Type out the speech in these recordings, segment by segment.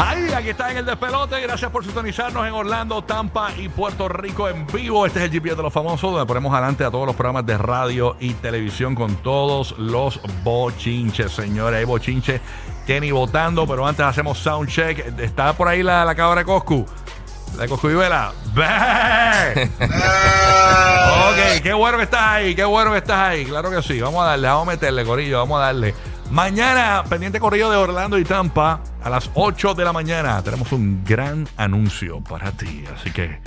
Ahí, aquí está en el despelote. Gracias por sintonizarnos en Orlando, Tampa y Puerto Rico en vivo. Este es el GPS de los famosos, donde ponemos adelante a todos los programas de radio y televisión con todos los bochinches, señores. Hay bochinches, Kenny votando, pero antes hacemos sound check. Está por ahí la, la cabra Coscu. La Coscu y Vela. ¡Ve! ok, qué bueno que estás ahí, qué bueno que estás ahí. Claro que sí. Vamos a darle, vamos a meterle, Corillo, vamos a darle. Mañana, pendiente corrido de Orlando y Tampa, a las 8 de la mañana, tenemos un gran anuncio para ti. Así que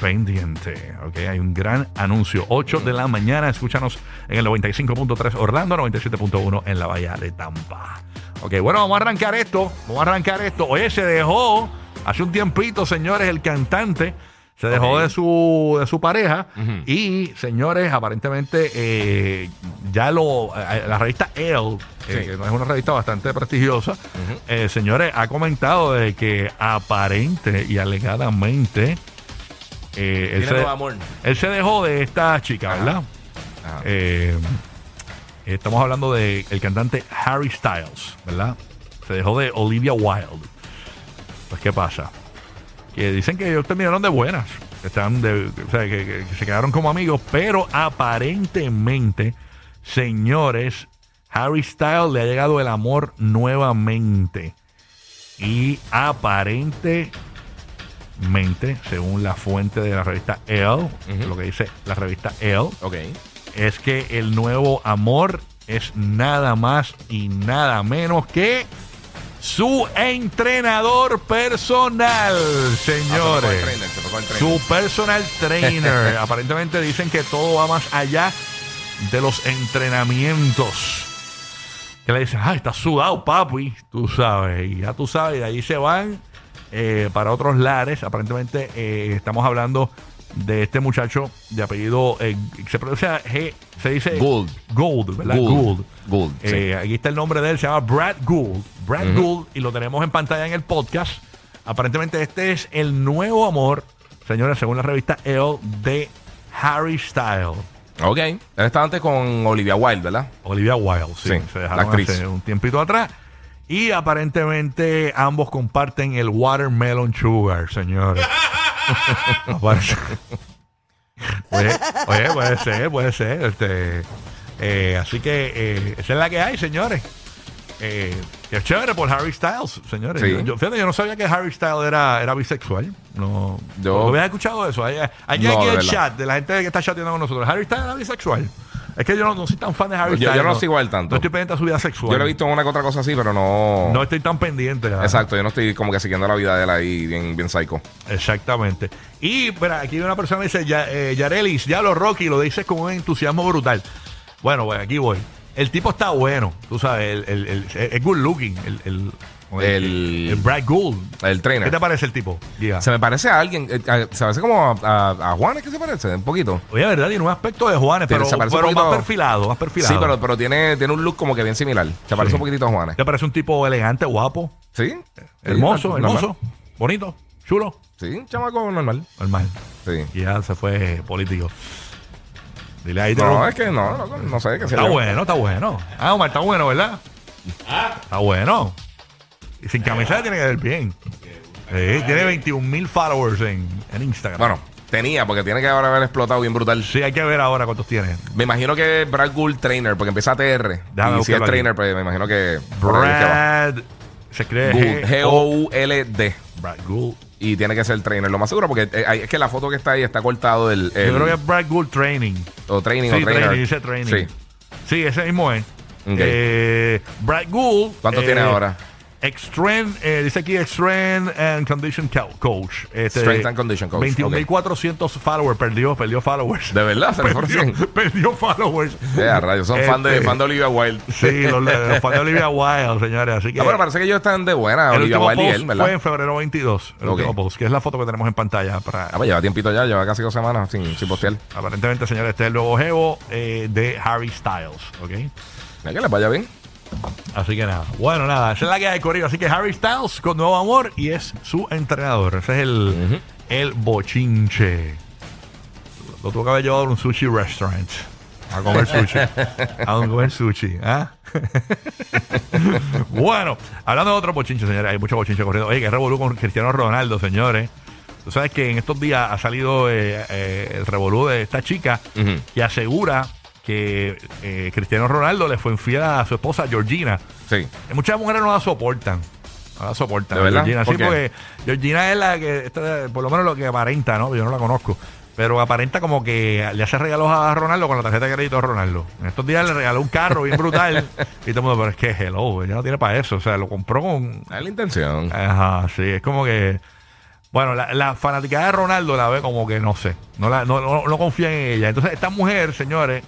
pendiente, ¿ok? Hay un gran anuncio. 8 de la mañana, escúchanos en el 95.3 Orlando, 97.1 en la Bahía de Tampa. Ok, bueno, vamos a arrancar esto. Vamos a arrancar esto. Oye, se dejó hace un tiempito, señores, el cantante. Se dejó de su, de su pareja y, señores, aparentemente eh, ya lo... eh, la revista Elle, eh, Sí. que no es una revista bastante prestigiosa, eh, señores, ha comentado de que aparente y alegadamente eh, él, se, amor. él se dejó de esta chica, Ajá. ¿verdad? Ajá. Eh, estamos hablando del cantante Harry Styles, ¿verdad? Se dejó de Olivia Wilde. Pues, ¿qué pasa? Que dicen que ellos terminaron de buenas. que Están de, o sea, que, que- que se quedaron como amigos, pero aparentemente, señores, Harry Styles le ha llegado el amor nuevamente. Y aparentemente, según la fuente de la revista Elle, lo que dice la revista Elle, es que el nuevo amor es nada más y nada menos que su entrenador personal, Ah, señores. el trainer. Su personal trainer. Aparentemente dicen que todo va más allá de los entrenamientos. Que le dicen, ay, estás sudado, papi. Tú sabes. Y ya tú sabes, y de ahí se van eh, para otros lares. Aparentemente eh, estamos hablando de este muchacho de apellido, eh, se pronuncia G, se dice Gould. Gould, ¿verdad? Gould. Sí. Eh, Aquí está el nombre de él, se llama Brad Gould. Brad. Gould, y lo tenemos en pantalla en el podcast. Aparentemente este es el nuevo amor, señores, según la revista Elle, de Harry Styles. Ok. Él estaba antes con Olivia Wilde, ¿verdad? Olivia Wilde, sí, Sí, se la dejaron actriz. hace un tiempito atrás. Y aparentemente ambos comparten el watermelon sugar, señores. Oye, puede ser, puede ser. Este, eh, así que eh, esa es la que hay, señores. Eh, que chévere por Harry Styles, señores. Sí. Yo, yo- fíjate, yo no sabía que Harry Styles era, era bisexual. No, Yo- ¿No escuchado eso? Hay, hay No, aquí el chat de la gente que está chateando con nosotros. Harry Styles era bisexual. Es que yo no, no soy tan fan de Harry Yo- yo Styles. no sigo a tanto. No estoy pendiente de su vida sexual. Yo lo he visto en una que otra cosa así, pero no. No estoy tan pendiente. ¿verdad? Exacto, yo no estoy como que siguiendo la vida de él ahí bien, bien psycho. Exactamente. Y espera, aquí hay una persona que dice, ya, eh, Yarelis, ya lo Rocky, lo dices con un entusiasmo brutal. Bueno, pues aquí voy. El tipo está bueno, tú sabes, el, el, el- es good looking. El, el, El- el Brad Gould. El ¿Qué trainer. te parece el tipo? Giga? Se me parece a alguien. eh, a- se parece como a, a, a Juanes, que se parece, un poquito. Oye, ¿verdad? Tiene un aspecto de Juanes, Tiene- pero, se parece un pero más poquito- perfilado, más perfilado. Sí, pero, pero tiene, tiene un look como que bien similar. Se parece un poquito a Juanes. ¿Te parece un tipo elegante, guapo, ¿Sí? hermoso, hermoso, bonito, chulo? Sí, un chamaco normal. Normal. Sí. Y ya se fue político. Dile ahí. No, es que no, no, no sé. qué sé Está bueno, está bueno. Ah, Omar, está bueno, ¿verdad? Está bueno. Y sin camiseta tiene que ver bien. Sí, tiene 21 mil followers en, en Instagram. Bueno, tenía, porque tiene que ahora haber explotado bien brutal. Sí, hay que ver ahora cuántos tiene. Me imagino que Brad Gould Trainer, porque empieza TR. Déjame y si es. Trainer, pues me imagino que. que. Brad. Se cree G-O-U-L-D. Brad Gould. Y tiene que ser trainer, lo más seguro, porque eh, es que la foto que está ahí está cortado del. el- Yo creo que es Brad Gould Training. O training Sí, o trainer. training, dice training. Sí. Sí, ese mismo es. Ok. Eh, Brad Gould. ¿Cuánto eh, tiene ahora? Extreme, eh, dice aquí Extreme and Condition Co- Coach. Este, Strength and Condition Coach, 21.400 followers, perdió, perdió followers. De verdad, se le fueron perdió, 100. perdió followers. A rayos, son fan, de, Este, fan de Olivia Wilde. Sí, los, los fans de Olivia Wilde, señores. Así que Ah, bueno, parece que ellos están de buena, el Olivia último Wilde y post él, ¿verdad? fue en febrero 22. El Ok. último post, que es la foto que tenemos en pantalla. Para, Ah, pues lleva tiempito ya, lleva casi dos semanas sin, sin postear. aparentemente, señores, este es el nuevo jevo eh, de Harry Styles. ¿ok? Mira que les vaya bien. Así que nada. Bueno, nada. Esa es la que hay, Corrido. Así que Harry Styles con nuevo amor y es su entrenador. Ese es el, el bochinche. Lo tuvo que haber llevado a un sushi restaurant. A comer sushi. a comer sushi. ¿ah? bueno, hablando de otro bochinche, señores. Hay mucho bochinche corriendo. Oye, que revolú con Cristiano Ronaldo, señores. Tú sabes que en estos días ha salido eh, eh, el revolú de esta chica Ujú. que asegura que eh, Cristiano Ronaldo le fue infiel a su esposa Georgina. Sí. Muchas mujeres no la soportan. No la soportan. ¿De verdad? Georgina. ¿Por Sí, qué? porque Georgina es la que, esta- por lo menos lo que aparenta, ¿no? Yo no la conozco. Pero aparenta como que le hace regalos a Ronaldo con la tarjeta de crédito de Ronaldo. En estos días le regaló un carro bien brutal. y todo el mundo, pero es que hello, ella no tiene para eso. O sea, lo compró con. Es la intención. Ajá, sí, es como que. Bueno, la, la fanaticada de Ronaldo la ve como que no sé. No, la, no, no, no confía en ella. Entonces, esta mujer, señores,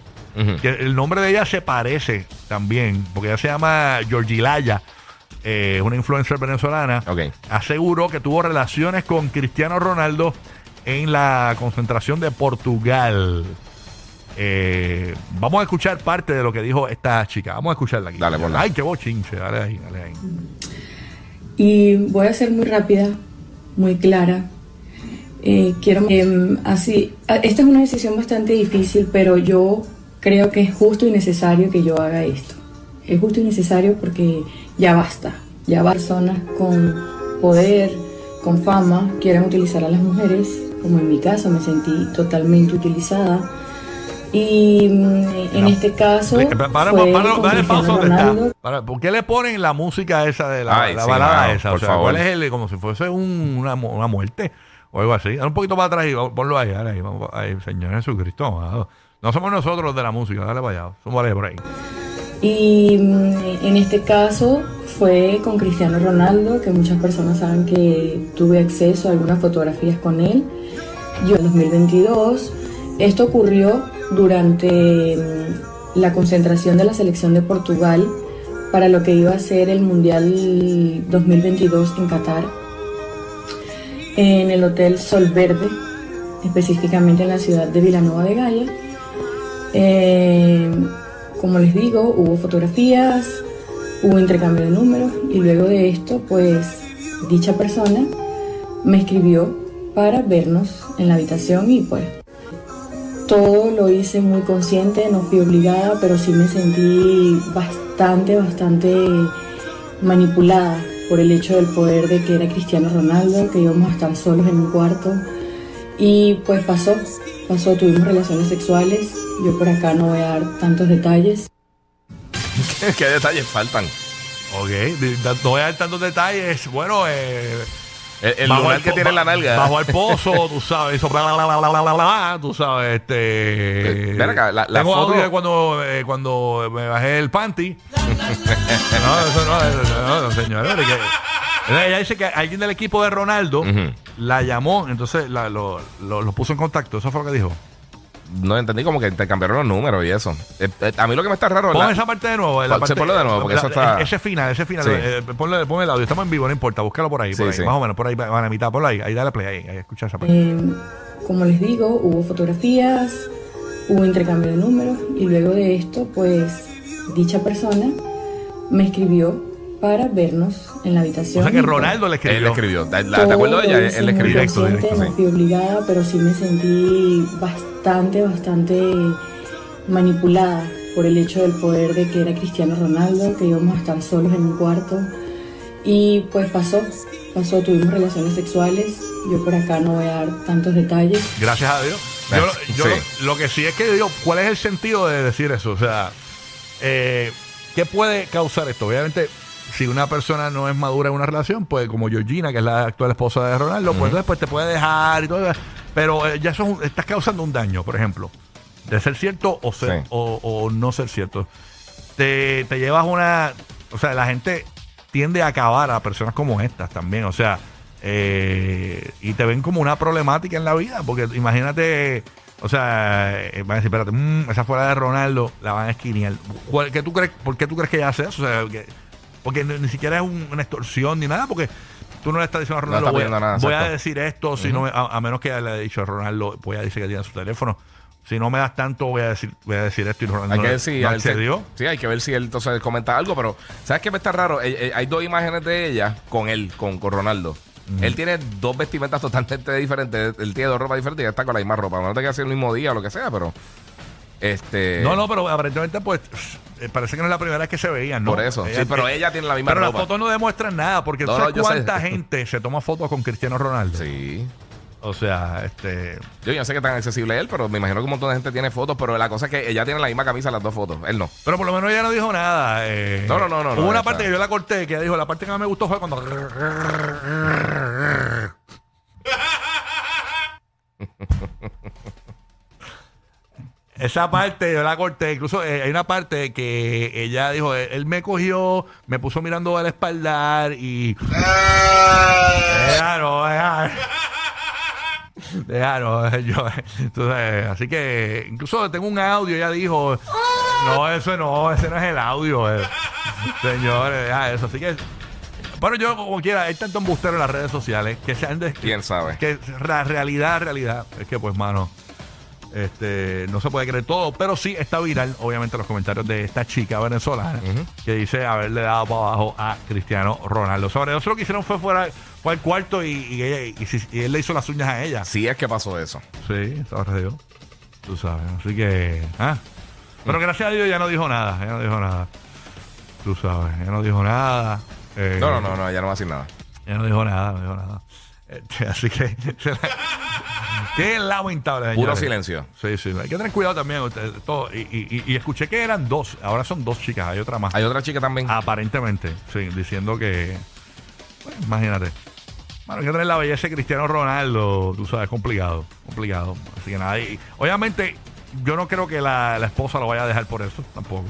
Que el nombre de ella se parece también, porque ella se llama Georgilaya, eh, una influencer venezolana. Ok. Aseguró que tuvo relaciones con Cristiano Ronaldo en la concentración de Portugal. Eh, vamos a escuchar parte de lo que dijo esta chica. Vamos a escucharla aquí. Dale, ponla. Ay, qué bochinche. Dale ahí, dale ahí. Y voy a ser muy rápida, muy clara. Eh, quiero em, así. a- Esta es una decisión bastante difícil, pero yo creo que es justo y necesario que yo haga esto. Es justo y necesario porque ya basta. Ya va personas con poder, con fama, quieren utilizar a las mujeres. Como en mi caso, me sentí totalmente utilizada. Y mm, en este caso. Eh, pa- Para, para, pausa está. Para- ¿Por qué le ponen la música esa de la, Ay, la sí, balada esa? O por sea, favor. ¿cuál es el, como si fuese un- una, una muerte o algo así? Dale un poquito para atrás y ponlo ahí, ahí, vamos, ahí, Señor Jesucristo. amado. No somos nosotros los de la música, dale para. Somos por ahí. Y mm, en este caso fue con Cristiano Ronaldo, que muchas personas saben que tuve acceso a algunas fotografías con él. Yo en 2022, esto ocurrió durante mm, la concentración de la selección de Portugal para lo que iba a ser el Mundial 2022 en Qatar, en el Hotel Sol Verde, específicamente en la ciudad de Vilanova de Gaia. Eh, como les digo, hubo fotografías, hubo intercambio de números y luego de esto, pues dicha persona me escribió para vernos en la habitación y pues todo lo hice muy consciente, no fui obligada, pero sí me sentí bastante, bastante manipulada por el hecho del poder de que era Cristiano Ronaldo, que íbamos a estar solos en un cuarto. Y pues pasó, pasó, tuvimos relaciones sexuales. Yo por acá no voy a dar tantos detalles. ¿Qué detalles faltan? Ok, no voy a dar tantos detalles. Bueno, eh, El, el bajo lunar el que tiene en la nalga. Bajo el pozo, tú sabes, eso, bla, bla, bla, bla, bla, bla, bla, tú sabes, este... Ven acá, la- la tengo foto- audio de cuando, eh, cuando me bajé el panty. no, eso no, eso no, no, señores. Ella dice que alguien del equipo de Ronaldo Ujú. la llamó, entonces la- lo, lo- lo puso en contacto. Eso fue lo que dijo. No entendí como que te cambiaron los números y eso. Eh, eh, a mí lo que me está raro es Pon la- esa parte de nuevo. la Pon- sí, parte- ponlo de nuevo, porque la- eso está- Ese final, ese final. Sí. eh, ponle, ponle el audio. Estamos en vivo, no importa. Búscalo por ahí. Sí, por ahí sí. Más o menos, por ahí van a mitad. Por ahí. Ahí dale play. Ahí, ahí escucha esa parte. Eh, como les digo, hubo fotografías, hubo intercambio de números y luego de esto, pues dicha persona me escribió para vernos en la habitación. o sea que Ronaldo le escribió. Él le escribió. ¿De, la- todo ¿de ella? Él le escribió. Directo, directo, no sí. fui obligada, pero sí me sentí bastante, bastante manipulada por el hecho del poder de que era Cristiano Ronaldo, que íbamos a estar solos en un cuarto. Y pues pasó, pasó, tuvimos relaciones sexuales. Yo por acá no voy a dar tantos detalles. Gracias a Dios. Yo, yo Sí. lo, lo que sí es que digo, ¿cuál es el sentido de decir eso? O sea, eh, ¿qué puede causar esto? Obviamente, si una persona no es madura en una relación, pues como Georgina, que es la actual esposa de Ronaldo, pues después te puede dejar y todo. Pero eh, ya un- estás causando un daño, por ejemplo. De ser cierto o, ser, Sí. o, o no ser cierto. Te, te llevas una... O sea, la gente tiende a acabar a personas como estas también. O sea, eh, y te ven como una problemática en la vida, porque imagínate, o sea, eh, van a decir, espérate, mm, esa fuera de Ronaldo, la van a esquinear. ¿Cuál- ¿Qué tú crees, ¿Por qué tú crees que ella hace eso? O sea, que- porque ni, ni siquiera es un- una extorsión ni nada, porque tú no le estás diciendo a No Ronaldo, está voy, a- pidiendo nada, voy a exacto. decir esto, si no me- a, a menos que le haya dicho a Ronaldo, voy a decir que tiene su teléfono. Si no me das tanto, voy a decir, voy a decir esto y Ronaldo Hay no, que ver si no él se- accedió. sí, hay que ver si él entonces comenta algo, pero ¿sabes qué me está raro? Eh, eh, hay dos imágenes de ella con él, con, con Ronaldo. Él tiene dos vestimentas totalmente diferentes. Él tiene dos ropas diferentes y ella está con la misma ropa. No te queda así el mismo día o lo que sea, pero. Este. No, no, pero aparentemente, pues, eh, parece que no es la primera vez que se veían, ¿no? Por eso. Sí, pero ella tiene la misma Pero ropa. las fotos no demuestran nada, porque No, ¿tú no, sabes yo sé. cuánta gente se toma fotos con Cristiano Ronaldo? Sí. O sea, este. Yo, yo no sé qué tan accesible es él, pero me imagino que un montón de gente tiene fotos. Pero la cosa es que ella tiene la misma camisa las dos fotos. Él no. Pero por lo menos ella no dijo nada. eh. No, no, no, no, Hubo no, una parte que yo la corté, que ella dijo, la parte que más me gustó fue cuando... Esa parte yo la corté. Incluso eh, hay una parte que ella dijo, él, él me cogió, me puso mirando al espaldar y... Déjalo, déjalo. Déjalo, yo, entonces, así que incluso tengo un audio, ella dijo, no, eso no, ese no es el audio, eh. señores, deja eso, así que, bueno, yo como quiera, hay tanto embustero en las redes sociales que se han de- ¿Quién sabe? que la realidad, realidad, es que pues, mano, este, no se puede creer todo, pero sí está viral, obviamente, los comentarios de esta chica venezolana que dice haberle dado para abajo a Cristiano Ronaldo. Sobre eso lo que hicieron fue fuera, fue al cuarto y, y ella- y él le hizo las uñas a ella. Sí es que pasó eso. Sí, sabrá Dios. Tú sabes, así que, ah. Pero gracias a Dios ya no dijo nada, ya no dijo nada. Tú sabes, ya no dijo nada. eh, No, no, no, no, ella no va a decir nada. ya no dijo nada, no dijo nada. Este, así que. Qué lamentable. Puro señores. silencio. Sí, sí. Hay que tener cuidado también. usted, todo. Y, y- y- y escuché que eran dos. Ahora son dos chicas. Hay otra más. Hay otra chica también. Aparentemente. Sí, diciendo que. bueno, imagínate. Bueno, hay que tener la belleza de Cristiano Ronaldo. Tú sabes, complicado. Complicado. Así que nada. y- obviamente, yo no creo que la, la esposa lo vaya a dejar por eso. Tampoco.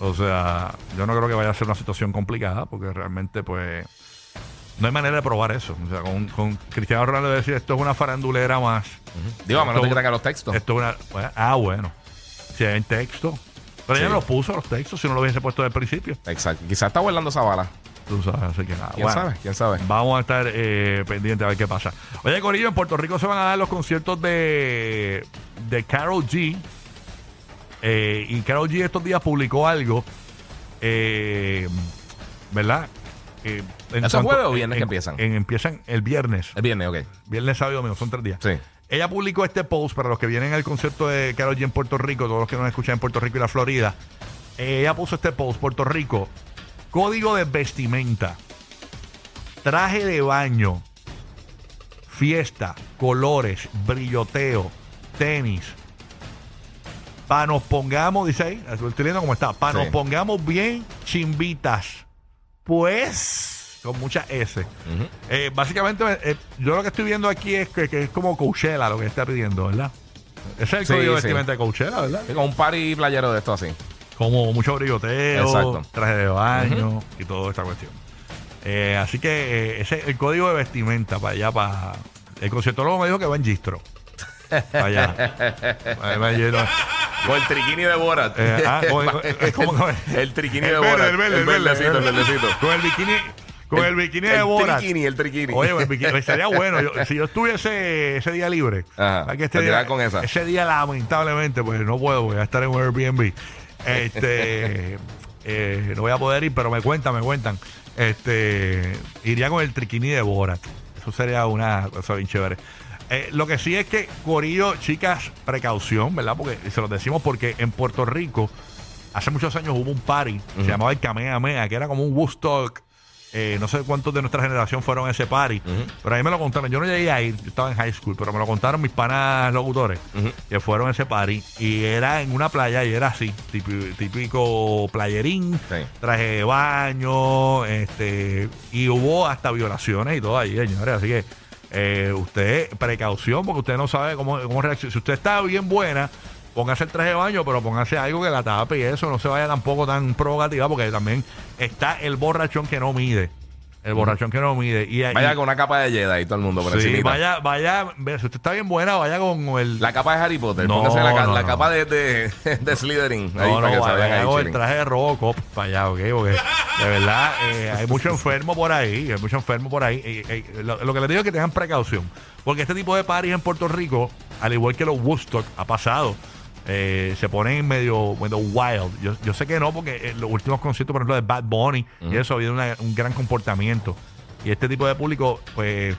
O sea, yo no creo que vaya a ser una situación complicada. Porque realmente, pues. No hay manera de probar eso. O sea, con, con Cristiano Ronaldo decir esto es una farandulera más. Digo, a menos que tenga los textos. Esto es una. bueno, ah, bueno. Si hay en texto. Pero ella Sí. no los puso los textos si no lo hubiese puesto desde el principio. Exacto. Quizás está volando esa bala. Tú sabes, así que nada. ¿Quién bueno. sabe? ¿Quién sabe? Vamos a estar eh, pendientes a ver qué pasa. Oye, Corillo, en Puerto Rico se van a dar los conciertos de, de Carol G. Eh, y Carol G estos días publicó algo. eh, ¿Verdad? Eh, en ¿Eso es cuanto- jueves o viernes en- que empiezan? en- empiezan el viernes. Es viernes, ok. Viernes, sábado y domingo, son tres días. Sí. Ella publicó este post para los que vienen al concierto de Karol G en Puerto Rico, todos los que nos escuchan en Puerto Rico y la Florida. Eh, ella puso este post, Puerto Rico, código de vestimenta, traje de baño, fiesta, colores, brilloteo, tenis. Para nos pongamos, dice ahí, estoy leyendo cómo está, para Sí. nos pongamos bien chimbitas. Pues, con mucha S. Ujú. Eh, básicamente, eh, yo lo que estoy viendo aquí es que, que es como Coachella lo que está pidiendo, ¿verdad? Ese es el Sí, código de sí. vestimenta de Coachella, ¿verdad? Sí, Como un party playero de esto así. Como mucho Exacto. traje de baño y toda esta cuestión. Eh, así que eh, ese es el código de vestimenta para allá, para... El conciertólogo me dijo que va en Gistro. Allá. Con el triquini de Borat. Eh, ah, con- el triquini de el verde, Borat. el verde, el verde, verdecito, el el verde. verdecito. Con el bikini, con el, bikini de el Borat. triquini, el triquini. Oye, el bikini, estaría bueno. Yo- si yo estuviese ese día libre, Ajá, ¿sabes que te tirabas con esa. ese día lamentablemente, pues no puedo, voy a estar en un Airbnb. Este, eh, no voy a poder ir, pero me cuentan, me cuentan. Este, iría con el triquini de Borat. Eso sería una cosa bien chévere. Eh, lo que sí es que, Corillo, chicas, precaución, ¿verdad? Porque se los decimos porque en Puerto Rico, hace muchos años hubo un party, se llamaba el Kamehameha, que era como un Woodstock. Eh, no sé cuántos de nuestra generación fueron a ese party, pero a mí me lo contaron. Yo no llegué a ir, yo estaba en high school, pero me lo contaron mis panas locutores Ujú. que fueron a ese party y era en una playa y era así, típico, típico playerín, Sí. traje de baño, este, y hubo hasta violaciones y todo ahí, señores. Así que eh, usted, precaución, porque usted no sabe cómo, cómo reaccionar. Si usted está bien buena, póngase el traje de baño, pero póngase algo que la tape y eso no se vaya tampoco tan provocativa, porque también está el borrachón que no mide. El borrachón que no mide. Y, Vaya y- con una capa de Jedi y todo el mundo por sí, encimita. vaya, vaya, si usted está bien buena, vaya con el. La capa de Harry Potter. No, Póngase la, ca- no, la no. capa de, de, de Slytherin. ahí No, para que se vaya ahí con el chilling. traje de Robocop para allá, ¿ok? Porque de verdad eh, hay mucho enfermo por ahí, hay mucho enfermo por ahí. Eh, eh, lo, lo que les digo es que tengan precaución, porque este tipo de parties en Puerto Rico, al igual que los Woodstock, ha pasado. Eh, se ponen medio, medio wild. Yo, yo sé que no, porque en los últimos conciertos, por ejemplo, de Bad Bunny, y eso ha habido una- un gran comportamiento. Y este tipo de público, pues,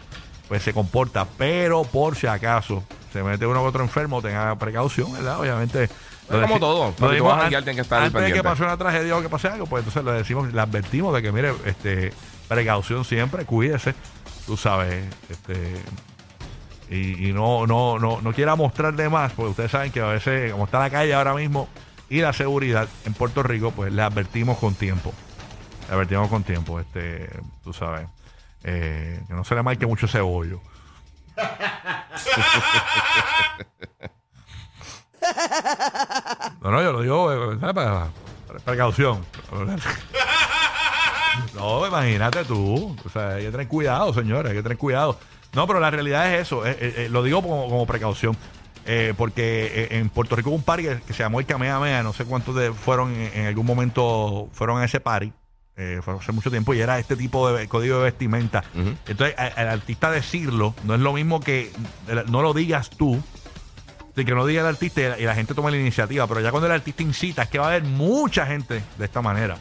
pues se comporta. Pero por si acaso se mete uno u otro enfermo, tenga precaución, ¿verdad? Obviamente. lo como todo, lo decimos vas a tienes que estar Antes de que pase una tragedia o que pase algo, pues entonces le decimos, le advertimos de que, mire, este, precaución siempre, cuídese, tú sabes, este. Y, no, no, no, no quiera mostrar de más, porque ustedes saben que a veces, como está la calle ahora mismo y la seguridad en Puerto Rico, pues le advertimos con tiempo. Le advertimos con tiempo, este, tú sabes. eh, que no se le marque mucho hoyo. No, no, yo lo digo eh, ¿sabes? para, para precaución. No, imagínate tú. O sea, hay que tener cuidado, señores, hay que tener cuidado. No, pero la realidad es eso. eh, eh, eh, lo digo como, como precaución. eh, porque en Puerto Rico hubo un party que, se llamó el Kamehameha. No sé cuántos de, fueron en, en algún momento fueron a ese party. fue hace mucho tiempo y era este tipo de código de vestimenta. Entonces, al artista decirlo no es lo mismo que no lo digas tú, de que no diga el artista y la, y la gente toma la iniciativa, pero ya cuando el artista incita es que va a haber mucha gente de esta manera.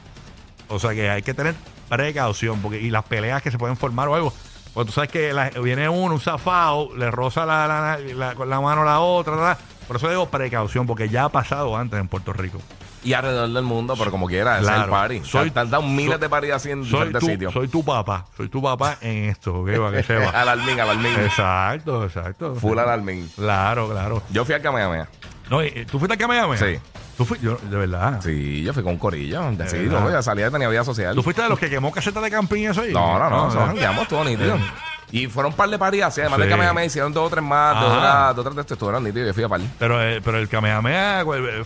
O sea que hay que tener precaución porque y las peleas que se pueden formar o algo. Porque tú sabes que la- viene uno, un zafado, le roza la, la- la- con la mano a la otra. la- por eso digo precaución, porque ya ha pasado antes en Puerto Rico. Y alrededor del mundo, pero como quiera, ese es Claro. el party. Soy- Soy, dado miles soy- de parties así en Soy diferentes tu, sitios. soy tu papá, soy tu papá en esto, ¿ok? Para que sepa. alarmín, alarmín. exacto, exacto. Full alarmín. Claro, claro. Yo fui al Kamehameha. No, y- ¿Tú fuiste a Kamehameha? Sí. ¿Tú fuiste? Yo, de verdad. Sí, yo fui con un corillo. De Sí, verdad. no, ya salía, tenía vida social. ¿Tú fuiste de los que quemó casetas de camping y eso ahí? No, no, no, nosotros no. jangueamos todo nítido. Y fueron un par de paris así, además Sí. del Kamehameha hicieron dos o tres más, dos, Ajá. otras- dos o tres de estos, estuvieron nítidos, yo fui a par. Pero, eh, pero el Kamehameha, eh,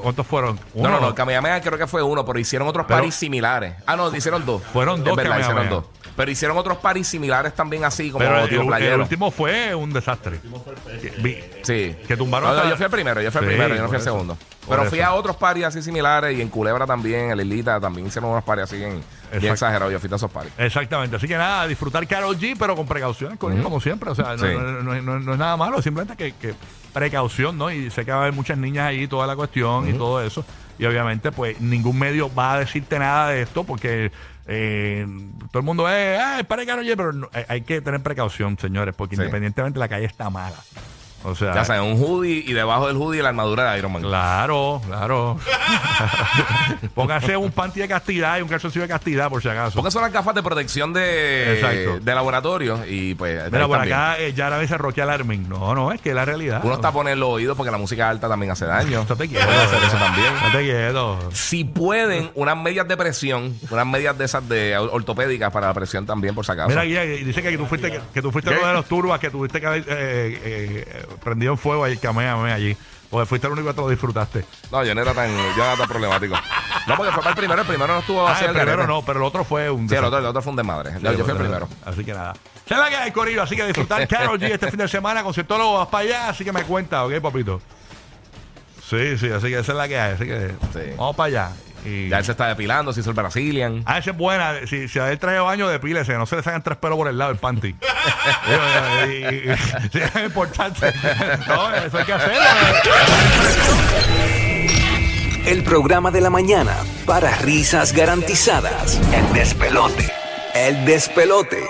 ¿cuántos fueron? No, Uno. no, no, el Kamehameha creo que fue uno, pero hicieron otros Pero- paris similares. Ah, no, hicieron dos. Fueron dos Es verdad, hicieron dos. Pero hicieron otros paris similares también así, como Pero el, tipo el playero. último fue un desastre. Que- Sí. Que tumbaron No, no, hasta- yo fui el primero, yo fui el Sí, primero, yo no fui el eso. segundo. Pero fui eso. a otros paris así similares y en Culebra también, en Lilita también hicieron unos paris así bien, bien exagerados. Yo fui a esos paris. Exactamente. Así que nada, disfrutar Carol G, pero con precauciones, con como siempre. O sea, no, Sí. no- no- no- no es nada malo, simplemente que, que precaución, ¿no? Y sé que va a haber muchas niñas ahí, toda la cuestión y todo eso. Y obviamente, pues, ningún medio va a decirte nada de esto porque eh, todo el mundo es, ah, es para Karol G, pero no- hay- hay que tener precaución, señores, porque Sí. independientemente la calle está mala. O sea, Ya saben, un hoodie y debajo del hoodie la armadura de Iron Man. claro, claro. Póngase un panty de castidad y un calzoncillo de castidad, por si acaso. Porque son las gafas de protección de, de laboratorio y pues Mira, por también. acá eh, ya a veces Roque Alarming. No, no, es que es la realidad. Uno está poniendo los oídos porque la música alta también hace daño. Estate quieto. Puede hacer eso también. Estate quieto. Si pueden, unas medias de presión, unas medias de esas de ortopédicas para la presión también, por si acaso. Mira, Guía, dice que tú fuiste, que, que tú fuiste uno de los turbas que tuviste que haber eh, eh, prendido en fuego ahí, Kamehameha allí. Porque fuiste el único que te lo disfrutaste. No, yo no era tan, yo era tan problemático. No, porque fue para el primero, el primero no estuvo Ah, así el al primero no, pero el otro fue un. Sí, el otro, el otro fue un desmadre. No, yo fui el primero. Así que nada. Se la que hay, Corillo. Así que disfrutar Carol G este fin de semana. Conciertólogo, vas para allá. Así que me cuenta, ¿ok, papito? Sí, sí, así que esa es la que hay. Así que Sí. vamos para allá. Y... Ya él se está depilando, se hizo el Brazilian. Ah, esa es buena. Si, si a él trae de baño, depílese. No se le salgan tres pelos por el lado del panty. Y- y- y- sí, es importante. No, eso hay que hacerlo. El programa de la mañana para risas garantizadas. El despelote. El despelote.